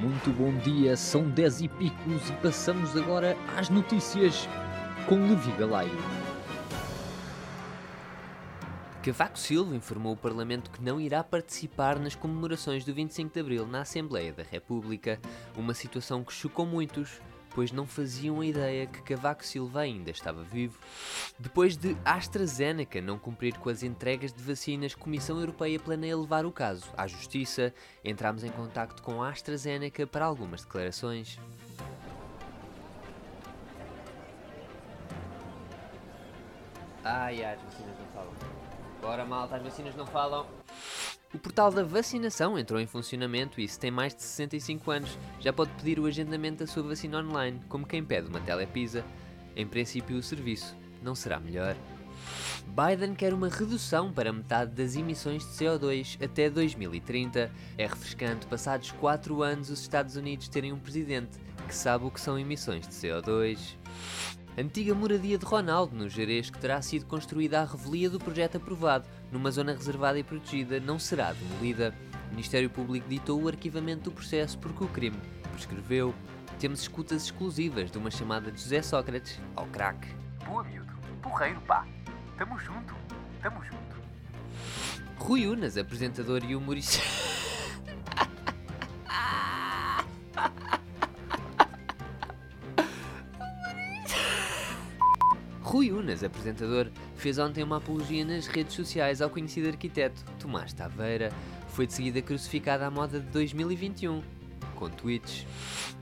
Muito bom dia, são 10 e picos e passamos agora às notícias com Levi Galaio. Cavaco Silva informou o Parlamento que não irá participar nas comemorações do 25 de Abril na Assembleia da República, uma situação que chocou muitos, pois não faziam a ideia que Cavaco Silva ainda estava vivo. Depois de AstraZeneca não cumprir com as entregas de vacinas, a Comissão Europeia planeia levar o caso à Justiça. Entramos em contato com a AstraZeneca para algumas declarações. Ai, as vacinas não falam. Bora, malta, as vacinas não falam. O portal da vacinação entrou em funcionamento e se tem mais de 65 anos já pode pedir o agendamento da sua vacina online, como quem pede uma telepisa. Em princípio, o serviço não será melhor. Biden quer uma redução para metade das emissões de CO2 até 2030. É refrescante, passados 4 anos, os Estados Unidos terem um presidente que sabe o que são emissões de CO2. Antiga moradia de Ronaldo, no Jerez, que terá sido construída à revelia do projeto aprovado, numa zona reservada e protegida, não será demolida. O Ministério Público ditou o arquivamento do processo porque o crime prescreveu. Temos escutas exclusivas de uma chamada de José Sócrates ao crack. Boa, miúdo. Porreiro, pá. Tamo junto. Tamo junto. Rui Unas, apresentador e humorista. Rui Unas, apresentador, fez ontem uma apologia nas redes sociais ao conhecido arquiteto Tomás Taveira. Foi de seguida crucificado à moda de 2021, com tweets.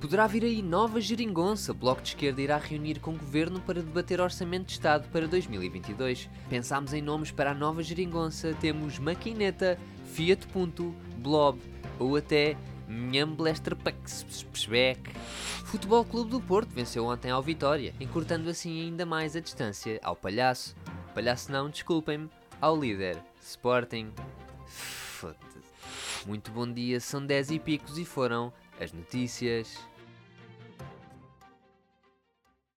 Poderá vir aí nova geringonça. Bloco de Esquerda irá reunir com o Governo para debater Orçamento de Estado para 2022. Pensámos em nomes para a nova geringonça. Temos Maquineta, Fiat Blob ou até Nhamblesterpaxbeck. Futebol Clube do Porto venceu ontem ao Vitória, encurtando assim ainda mais a distância ao Palhaço. Palhaço não, desculpem-me, ao líder, Sporting. Foda-se. Muito bom dia, são 10 e picos e foram as notícias.